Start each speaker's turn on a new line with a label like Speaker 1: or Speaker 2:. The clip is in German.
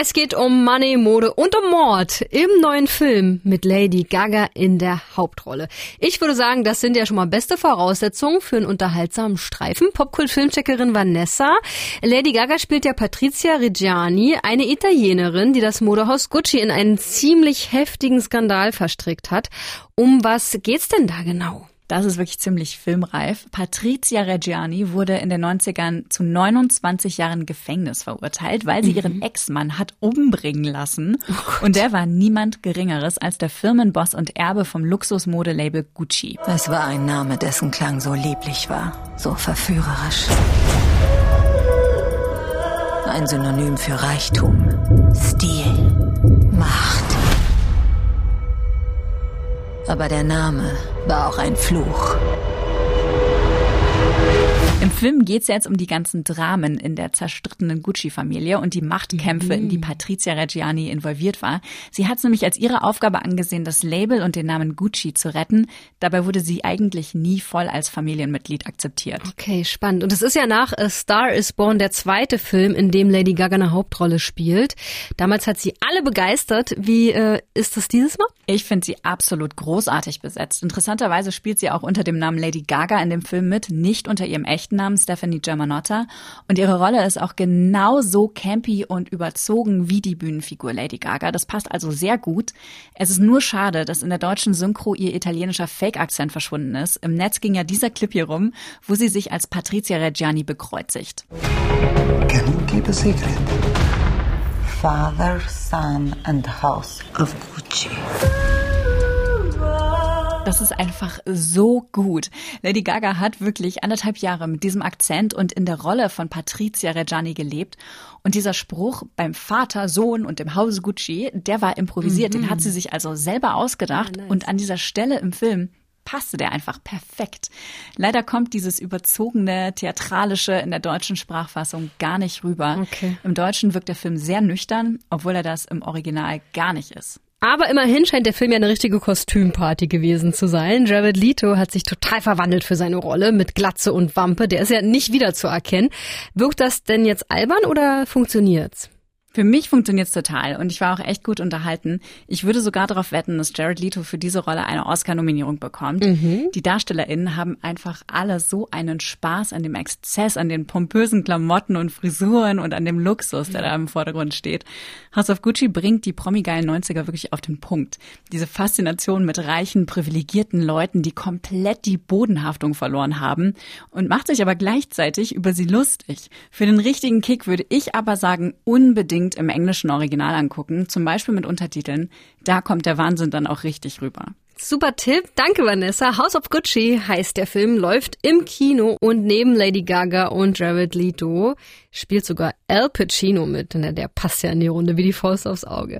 Speaker 1: Es geht um Money, Mode und um Mord im neuen Film mit Lady Gaga in der Hauptrolle. Ich würde sagen, das sind ja schon mal beste Voraussetzungen für einen unterhaltsamen Streifen. Popkult-Filmcheckerin Vanessa. Lady Gaga spielt ja Patrizia Reggiani, eine Italienerin, die das Modehaus Gucci in einen ziemlich heftigen Skandal verstrickt hat. Um was geht's denn da genau?
Speaker 2: Das ist wirklich ziemlich filmreif. Patrizia Reggiani wurde in den 90ern zu 29 Jahren Gefängnis verurteilt, weil sie mhm. ihren Ex-Mann hat umbringen lassen. Oh und der war niemand Geringeres als der Firmenboss und Erbe vom Luxusmodelabel Gucci.
Speaker 3: Es war ein Name, dessen Klang so lieblich war, so verführerisch. Ein Synonym für Reichtum, Stil, Macht. Aber der Name war auch ein Fluch.
Speaker 2: Im Film geht es jetzt um die ganzen Dramen in der zerstrittenen Gucci-Familie und die Machtkämpfe, mhm. in die Patrizia Reggiani involviert war. Sie hat es nämlich als ihre Aufgabe angesehen, das Label und den Namen Gucci zu retten. Dabei wurde sie eigentlich nie voll als Familienmitglied akzeptiert.
Speaker 1: Okay, spannend. Und es ist ja nach A Star is Born der zweite Film, in dem Lady Gaga eine Hauptrolle spielt. Damals hat sie alle begeistert. Wie äh, ist das dieses Mal?
Speaker 2: Ich finde sie absolut großartig besetzt. Interessanterweise spielt sie auch unter dem Namen Lady Gaga in dem Film mit, nicht unter ihrem echten Namen Stephanie Germanotta und ihre Rolle ist auch genauso campy und überzogen wie die Bühnenfigur Lady Gaga. Das passt also sehr gut. Es ist nur schade, dass in der deutschen Synchro ihr italienischer Fake-Akzent verschwunden ist. Im Netz ging ja dieser Clip hier rum, wo sie sich als Patrizia Reggiani bekreuzigt.
Speaker 4: Can you keep a secret?
Speaker 3: Father, Son and House of Gucci.
Speaker 2: Das ist einfach so gut. Lady Gaga hat wirklich anderthalb Jahre mit diesem Akzent und in der Rolle von Patrizia Reggiani gelebt. Und dieser Spruch beim Vater, Sohn und im Hause Gucci, der war improvisiert. Mhm. Den hat sie sich also selber ausgedacht. Ja, nice. Und an dieser Stelle im Film passte der einfach perfekt. Leider kommt dieses überzogene, theatralische in der deutschen Sprachfassung gar nicht rüber. Okay. Im Deutschen wirkt der Film sehr nüchtern, obwohl er das im Original gar nicht ist.
Speaker 1: Aber immerhin scheint der Film ja eine richtige Kostümparty gewesen zu sein. Jared Leto hat sich total verwandelt für seine Rolle mit Glatze und Wampe. Der ist ja nicht wiederzuerkennen. Wirkt das denn jetzt albern oder funktioniert's?
Speaker 2: Für mich funktioniert's total und ich war auch echt gut unterhalten. Ich würde sogar darauf wetten, dass Jared Leto für diese Rolle eine Oscar-Nominierung bekommt. Mhm. Die DarstellerInnen haben einfach alle so einen Spaß an dem Exzess, an den pompösen Klamotten und Frisuren und an dem Luxus, der da im Vordergrund steht. House of Gucci bringt die promigeilen 90er wirklich auf den Punkt. Diese Faszination mit reichen, privilegierten Leuten, die komplett die Bodenhaftung verloren haben und macht sich aber gleichzeitig über sie lustig. Für den richtigen Kick würde ich aber sagen, unbedingt unbedingt im englischen Original angucken, zum Beispiel mit Untertiteln. Da kommt der Wahnsinn dann auch richtig rüber.
Speaker 1: Super Tipp, danke Vanessa. House of Gucci heißt der Film, läuft im Kino und neben Lady Gaga und Jared Leto spielt sogar Al Pacino mit. Der passt ja in die Runde wie die Faust aufs Auge.